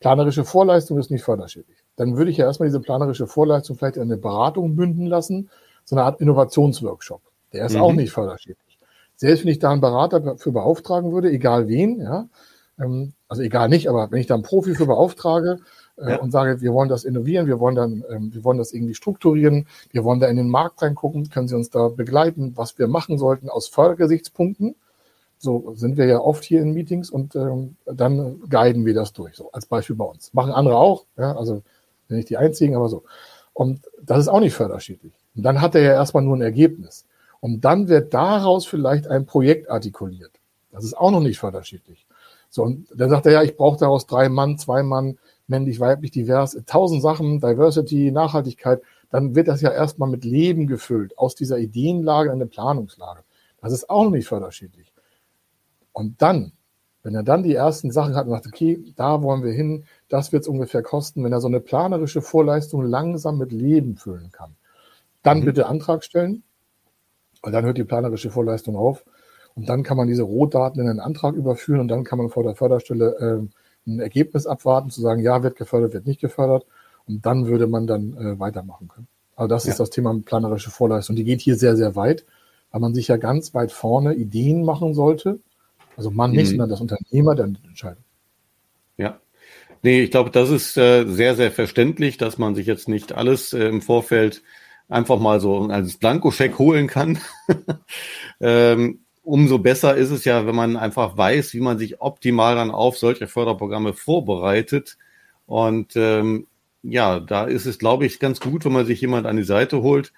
Planerische Vorleistung ist nicht förderschädlich. Dann würde ich ja erstmal diese planerische Vorleistung vielleicht in eine Beratung bünden lassen, so eine Art Innovationsworkshop. Der ist mhm. auch nicht förderschädlich. Selbst wenn ich da einen Berater für beauftragen würde, egal wen, ja, ähm, also egal nicht, aber wenn ich da einen Profi für beauftrage äh, ja. und sage, wir wollen das innovieren, wir wollen dann, ähm, wir wollen das irgendwie strukturieren, wir wollen da in den Markt reingucken, können Sie uns da begleiten, was wir machen sollten aus Fördergesichtspunkten. So sind wir ja oft hier in Meetings und ähm, dann guiden wir das durch, so als Beispiel bei uns. Machen andere auch, ja, also nicht die einzigen, aber so. Und das ist auch nicht förderschädlich. Und dann hat er ja erstmal nur ein Ergebnis. Und dann wird daraus vielleicht ein Projekt artikuliert. Das ist auch noch nicht förderschädlich. So, und dann sagt er, ja, ich brauche daraus drei Mann, zwei Mann, männlich, weiblich, divers, tausend Sachen, Diversity, Nachhaltigkeit. Dann wird das ja erstmal mit Leben gefüllt, aus dieser Ideenlage in eine Planungslage. Das ist auch noch nicht förderschädlich. Und dann, wenn er dann die ersten Sachen hat und sagt, okay, da wollen wir hin, das wird es ungefähr kosten, wenn er so eine planerische Vorleistung langsam mit Leben füllen kann, dann mhm. bitte Antrag stellen weil dann hört die planerische Vorleistung auf. Und dann kann man diese Rohdaten in einen Antrag überführen und dann kann man vor der Förderstelle äh, ein Ergebnis abwarten, zu sagen, ja, wird gefördert, wird nicht gefördert. Und dann würde man dann äh, weitermachen können. Also das ja. ist das Thema planerische Vorleistung. Die geht hier sehr, sehr weit, weil man sich ja ganz weit vorne Ideen machen sollte. Also man nicht, mhm. sondern das Unternehmer der Entscheidung. Ja. Nee, ich glaube, das ist äh, sehr, sehr verständlich, dass man sich jetzt nicht alles äh, im Vorfeld einfach mal so als Blankoscheck holen kann. ähm, umso besser ist es ja, wenn man einfach weiß, wie man sich optimal dann auf solche Förderprogramme vorbereitet. Und ähm, ja, da ist es, glaube ich, ganz gut, wenn man sich jemand an die Seite holt.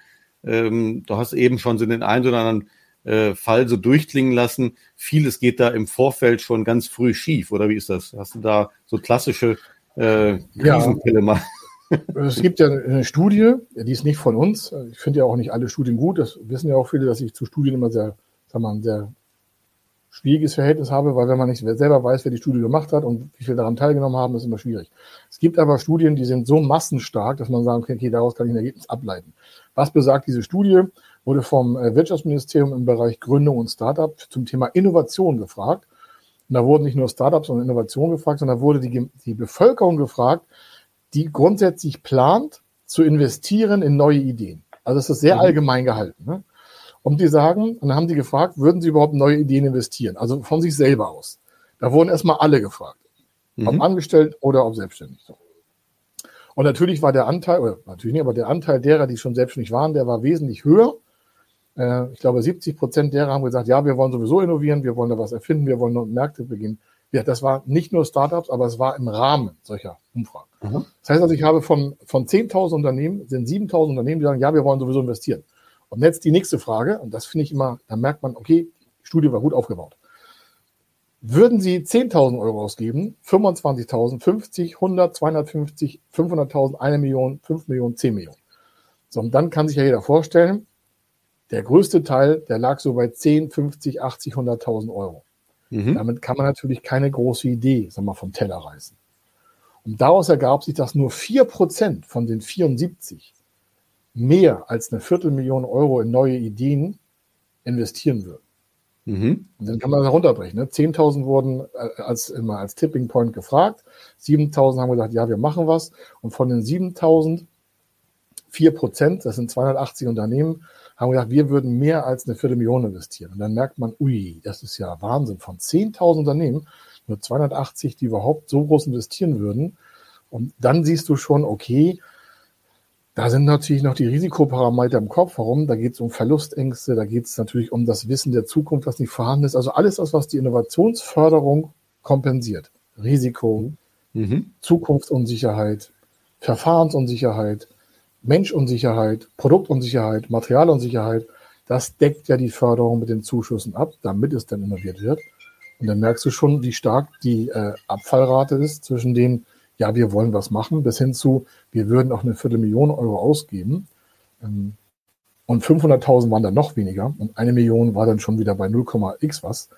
Ähm, du hast eben schon so den einen oder anderen äh, Fall so durchklingen lassen. Vieles geht da im Vorfeld schon ganz früh schief, oder wie ist das? Hast du da so klassische äh, Krisenfälle ja. mal? Es gibt ja eine Studie, die ist nicht von uns. Ich finde ja auch nicht alle Studien gut. Das wissen ja auch viele, dass ich zu Studien immer sehr, sag mal, ein sehr schwieriges Verhältnis habe, weil wenn man nicht selber weiß, wer die Studie gemacht hat und wie viele daran teilgenommen haben, ist immer schwierig. Es gibt aber Studien, die sind so massenstark, dass man sagen kann, okay, daraus kann ich ein Ergebnis ableiten. Was besagt diese Studie? Wurde vom äh, Wirtschaftsministerium im Bereich Gründung und Startup zum Thema Innovation gefragt. Und da wurden nicht nur Startups und Innovation gefragt, sondern da wurde die, die Bevölkerung gefragt, die grundsätzlich plant, zu investieren in neue Ideen. Also es ist sehr mhm. allgemein gehalten. Ne? Und die sagen, und dann haben die gefragt, würden sie überhaupt neue Ideen investieren? Also von sich selber aus. Da wurden erstmal alle gefragt. Mhm. Ob angestellt oder ob selbstständig. Und natürlich war der Anteil, oder natürlich nicht, aber der Anteil derer, die schon selbstständig waren, der war wesentlich höher. Äh, ich glaube, 70 Prozent derer haben gesagt, ja, wir wollen sowieso innovieren, wir wollen da was erfinden, wir wollen neue Märkte beginnen. Ja, das war nicht nur Startups, aber es war im Rahmen solcher Umfragen. Mhm. Das heißt also, ich habe von, von 10.000 Unternehmen, sind 7.000 Unternehmen, die sagen, ja, wir wollen sowieso investieren. Und jetzt die nächste Frage, und das finde ich immer, da merkt man, okay, die Studie war gut aufgebaut. Würden Sie 10.000 Euro ausgeben, 25.000, 50, 100, 250, 500.000, 1 Million, 5 Millionen, 10 Millionen. So, und dann kann sich ja jeder vorstellen, der größte Teil, der lag so bei 10, 50, 80, 100.000 Euro. Mhm. Damit kann man natürlich keine große Idee, sag mal, vom Teller reißen. Und daraus ergab sich, dass nur vier Prozent von den 74 mehr als eine Viertelmillion Euro in neue Ideen investieren würden. Mhm. Und dann kann man das herunterbrechen. Ne? 10.000 wurden äh, als, immer als Tipping Point gefragt. 7.000 haben gesagt, ja, wir machen was. Und von den 7.000, 4 Prozent, das sind 280 Unternehmen, haben gesagt, wir würden mehr als eine Viertelmillion investieren. Und dann merkt man, ui, das ist ja Wahnsinn. Von 10.000 Unternehmen, nur 280, die überhaupt so groß investieren würden. Und dann siehst du schon, okay, da sind natürlich noch die Risikoparameter im Kopf. Warum? Da geht es um Verlustängste, da geht es natürlich um das Wissen der Zukunft, was nicht vorhanden ist. Also alles das, was die Innovationsförderung kompensiert. Risiko, mhm. Zukunftsunsicherheit, Verfahrensunsicherheit, Menschunsicherheit, Produktunsicherheit, Materialunsicherheit, das deckt ja die Förderung mit den Zuschüssen ab, damit es dann innoviert wird. Und dann merkst du schon, wie stark die äh, Abfallrate ist zwischen den, ja, wir wollen was machen, bis hin zu, wir würden auch eine Viertelmillion Euro ausgeben. Ähm, und 500.000 waren dann noch weniger und eine Million war dann schon wieder bei 0,x was.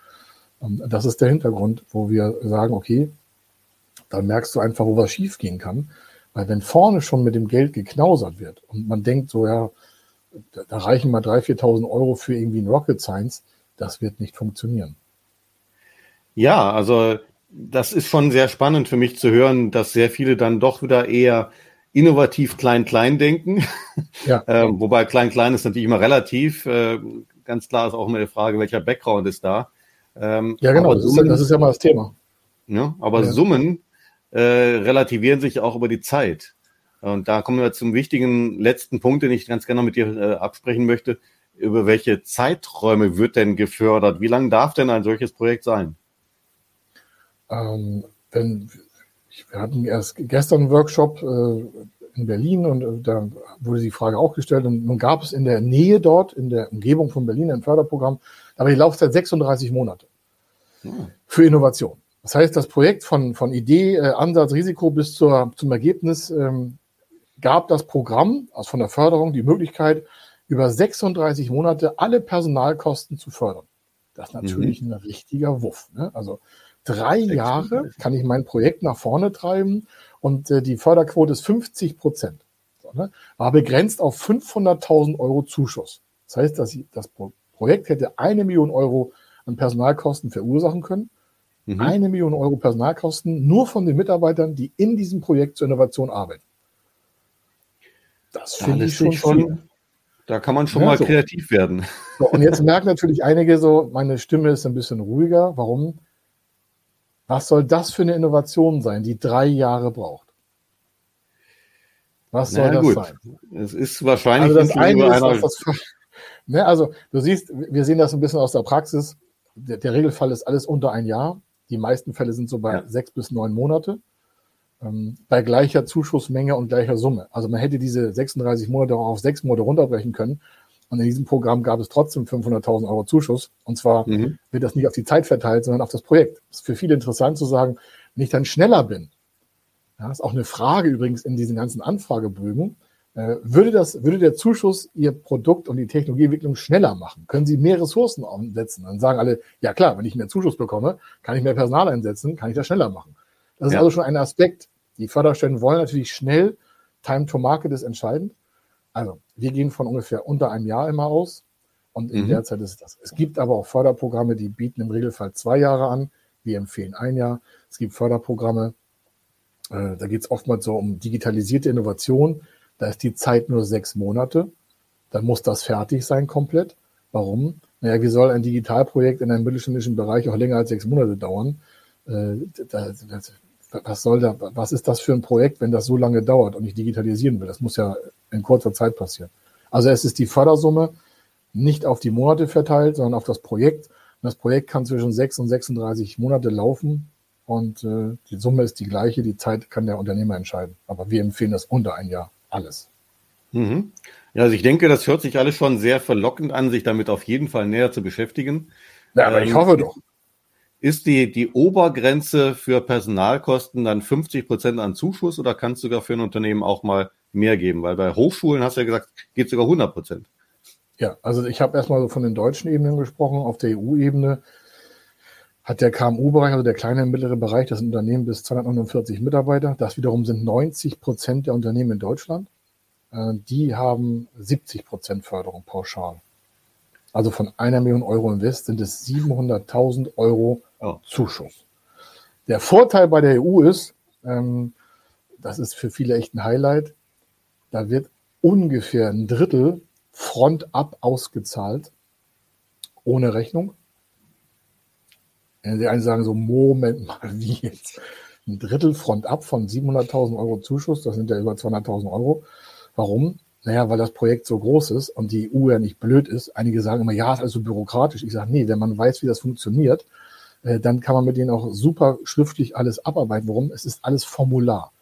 Und ähm, das ist der Hintergrund, wo wir sagen, okay, dann merkst du einfach, wo was schiefgehen kann. Weil wenn vorne schon mit dem Geld geknausert wird und man denkt so, ja, da reichen mal 3.000, 4.000 Euro für irgendwie ein Rocket Science, das wird nicht funktionieren. Ja, also das ist schon sehr spannend für mich zu hören, dass sehr viele dann doch wieder eher innovativ klein-klein denken. Ja. ähm, wobei klein-klein ist natürlich immer relativ. Äh, ganz klar ist auch immer die Frage, welcher Background ist da. Ähm, ja, genau, das, Summen, ist, das, ist, ja mal das Thema. Ja, aber ja. Summen äh, relativieren sich auch über die Zeit. Und da kommen wir zum wichtigen letzten Punkt, den ich ganz gerne mit dir äh, absprechen möchte. Über welche Zeiträume wird denn gefördert? Wie lang darf denn ein solches Projekt sein? Ähm, wenn, wir hatten erst gestern einen Workshop äh, in Berlin und äh, da wurde die Frage auch gestellt. Und nun gab es in der Nähe dort, in der Umgebung von Berlin, ein Förderprogramm, aber die Laufzeit 36 Monate hm. für Innovation. Das heißt, das Projekt von, von Idee, äh, Ansatz, Risiko bis zur, zum Ergebnis ähm, gab das Programm, also von der Förderung, die Möglichkeit, über 36 Monate alle Personalkosten zu fördern. Das ist natürlich mhm. ein richtiger Wuff. Ne? Also drei Jahre kann ich mein Projekt nach vorne treiben und äh, die Förderquote ist 50 Prozent. So, ne? War begrenzt auf 500.000 Euro Zuschuss. Das heißt, dass ich, das Projekt hätte eine Million Euro an Personalkosten verursachen können Mhm. Eine Million Euro Personalkosten nur von den Mitarbeitern, die in diesem Projekt zur Innovation arbeiten. Das finde ich schon, schon Da kann man schon ja, mal so. kreativ werden. So, und jetzt merken natürlich einige so, meine Stimme ist ein bisschen ruhiger. Warum? Was soll das für eine Innovation sein, die drei Jahre braucht? Was soll naja, das gut. sein? Es ist wahrscheinlich also das eine ist, das, ne, also du siehst, wir sehen das ein bisschen aus der Praxis. Der, der, Regelfall ist alles unter ein Jahr. Die meisten Fälle sind so bei ja. sechs bis neun Monate. Ähm, bei gleicher Zuschussmenge und gleicher Summe. Also man hätte diese 36 Monate auch auf sechs Monate runterbrechen können. Und in diesem Programm gab es trotzdem 500.000 Euro Zuschuss. Und zwar mhm. wird das nicht auf die Zeit verteilt, sondern auf das Projekt. Das ist für viele interessant zu sagen, wenn ich dann schneller bin. Ja, ist auch eine Frage übrigens in diesen ganzen Anfragebögen. Äh, würde, das, würde der Zuschuss Ihr Produkt und die Technologieentwicklung schneller machen? Können Sie mehr Ressourcen einsetzen? Dann sagen alle, ja klar, wenn ich mehr Zuschuss bekomme, kann ich mehr Personal einsetzen, kann ich das schneller machen. Das ja. ist also schon ein Aspekt. Die Förderstellen wollen natürlich schnell. Time to Market ist entscheidend. Also, wir gehen von ungefähr unter einem Jahr immer aus. Und in mhm. der Zeit ist das. Es gibt aber auch Förderprogramme, die bieten im Regelfall zwei Jahre an. Wir empfehlen ein Jahr. Es gibt Förderprogramme, äh, da geht es oftmals so um digitalisierte Innovation. Da ist die Zeit nur sechs Monate. Dann muss das fertig sein komplett. Warum? Naja, wie soll ein Digitalprojekt in einem mittelständischen Bereich auch länger als sechs Monate dauern? Äh, was soll da, was ist das für ein Projekt, wenn das so lange dauert und ich digitalisieren will? Das muss ja in kurzer Zeit passieren. Also es ist die Fördersumme nicht auf die Monate verteilt, sondern auf das Projekt. Und das Projekt kann zwischen 6 und 36 Monate laufen und äh, die Summe ist die gleiche. Die Zeit kann der Unternehmer entscheiden. Aber wir empfehlen das unter ein Jahr. Alles. Mhm. Ja, also ich denke, das hört sich alles schon sehr verlockend an, sich damit auf jeden Fall näher zu beschäftigen. Ja, aber ähm, ich hoffe doch. Ist die, die Obergrenze für Personalkosten dann 50 Prozent an Zuschuss oder kann es sogar für ein Unternehmen auch mal mehr geben? Weil bei Hochschulen hast du ja gesagt, geht sogar 100 Prozent. Ja, also ich habe erstmal so von den deutschen Ebenen gesprochen. Auf der EU-Ebene hat der KMU-Bereich, also der kleine und mittlere Bereich, das Unternehmen bis 249 Mitarbeiter. Das wiederum sind 90 Prozent der Unternehmen in Deutschland. Äh, die haben 70 Prozent Förderung pauschal. Also von einer Million Euro Invest sind es 700.000 Euro oh. Zuschuss. Der Vorteil bei der EU ist, ähm, das ist für viele echt ein Highlight, da wird ungefähr ein Drittel frontab ausgezahlt, ohne Rechnung. Die einen sagen so, Moment mal, wie jetzt? Ein Drittel frontab von 700.000 Euro Zuschuss, das sind ja über 200.000 Euro. Warum? Naja, weil das Projekt so groß ist und die EU ja nicht blöd ist. Einige sagen immer, ja, ist also bürokratisch. Ich sage, nee, wenn man weiß, wie das funktioniert, äh, dann kann man mit denen auch super schriftlich alles abarbeiten. Warum? Es ist alles Formular.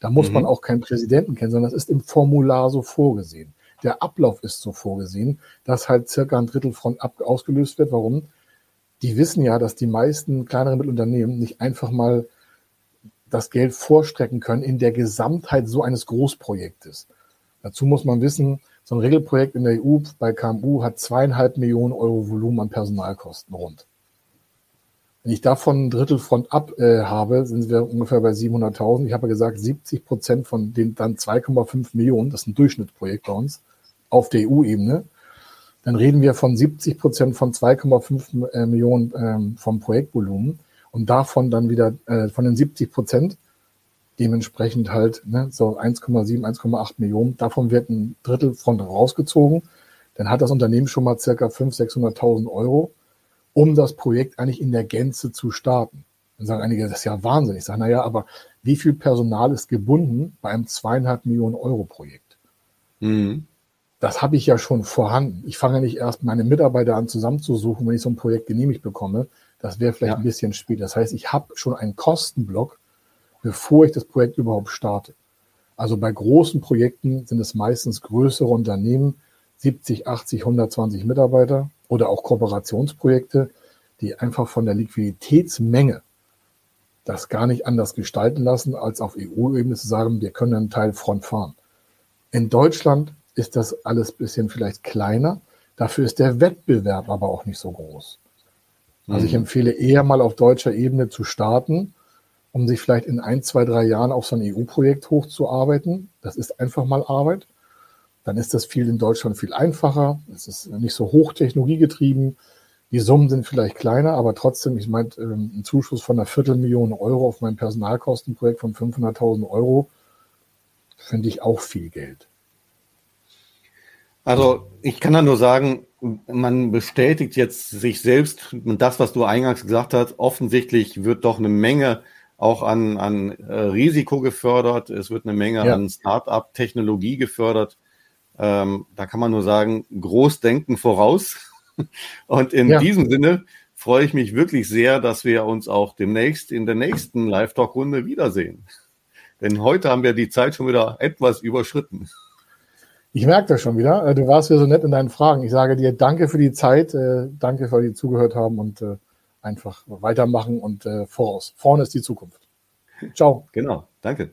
Da muss mhm. man auch keinen Präsidenten kennen, sondern das ist im Formular so vorgesehen. Der Ablauf ist so vorgesehen, dass halt circa ein Drittel von ab ausgelöst wird. Warum? Die wissen ja, dass die meisten kleineren Mittelunternehmen nicht einfach mal das Geld vorstrecken können in der Gesamtheit so eines Großprojektes. Dazu muss man wissen, so ein Regelprojekt in der EU bei KMU hat zweieinhalb Millionen Euro Volumen an Personalkosten rund. Wenn ich davon ein Drittel Front ab äh, habe, sind wir ungefähr bei 700.000. Ich habe ja gesagt, 70 Prozent von den dann 2,5 Millionen, das ist ein Durchschnittsprojekt bei uns, auf der EU-Ebene. Dann reden wir von 70 Prozent von 2,5 äh, Millionen ähm, vom Projektvolumen und davon dann wieder äh, von den 70 Prozent dementsprechend halt ne, so 1,7, 1,8 Millionen. Davon wird ein Drittel von rausgezogen. Dann hat das Unternehmen schon mal circa 500.000, 600.000 Euro, um das Projekt eigentlich in der Gänze zu starten. Dann sagen einige, das ist ja Wahnsinn. Ich sage, naja, aber wie viel Personal ist gebunden bei einem zweieinhalb Millionen Euro Projekt? Mhm. Das habe ich ja schon vorhanden. Ich fange nicht erst meine Mitarbeiter an zusammenzusuchen, wenn ich so ein Projekt genehmigt bekomme. Das wäre vielleicht ja. ein bisschen spät. Das heißt, ich habe schon einen Kostenblock, bevor ich das Projekt überhaupt starte. Also bei großen Projekten sind es meistens größere Unternehmen, 70, 80, 120 Mitarbeiter oder auch Kooperationsprojekte, die einfach von der Liquiditätsmenge das gar nicht anders gestalten lassen, als auf EU-Ebene zu sagen, wir können einen Teil front fahren. In Deutschland ist das alles bisschen vielleicht kleiner. Dafür ist der Wettbewerb aber auch nicht so groß. Also ich mhm. empfehle eher mal auf deutscher Ebene zu starten um sich vielleicht in ein, zwei, drei Jahren auf so ein EU-Projekt hochzuarbeiten. Das ist einfach mal Arbeit. Dann ist das viel in Deutschland viel einfacher. Es ist nicht so hochtechnologiegetrieben. Die Summen sind vielleicht kleiner, aber trotzdem, ich meine, ähm, ein Zuschuss von einer Viertelmillion Euro auf mein Personalkostenprojekt von 500.000 Euro finde ich auch viel Geld. Also ich kann da nur sagen, man bestätigt jetzt sich selbst und das, was du eingangs gesagt hast. Offensichtlich wird doch eine Menge auch an, an äh, Risiko gefördert. Es wird eine Menge ja. an Start-up-Technologie gefördert. Ähm, da kann man nur sagen, Großdenken voraus. Und in ja. diesem Sinne freue ich mich wirklich sehr, dass wir uns auch demnächst in der nächsten Live-Talk-Runde wiedersehen. Denn heute haben wir die Zeit schon wieder etwas überschritten. Ich merke das schon wieder. Äh, du warst wieder so nett in deinen Fragen. Ich sage dir danke für die Zeit, äh, danke, weil die zugehört haben und äh, einfach weitermachen und voraus. Vorne ist die Zukunft. Ciao. Genau, danke.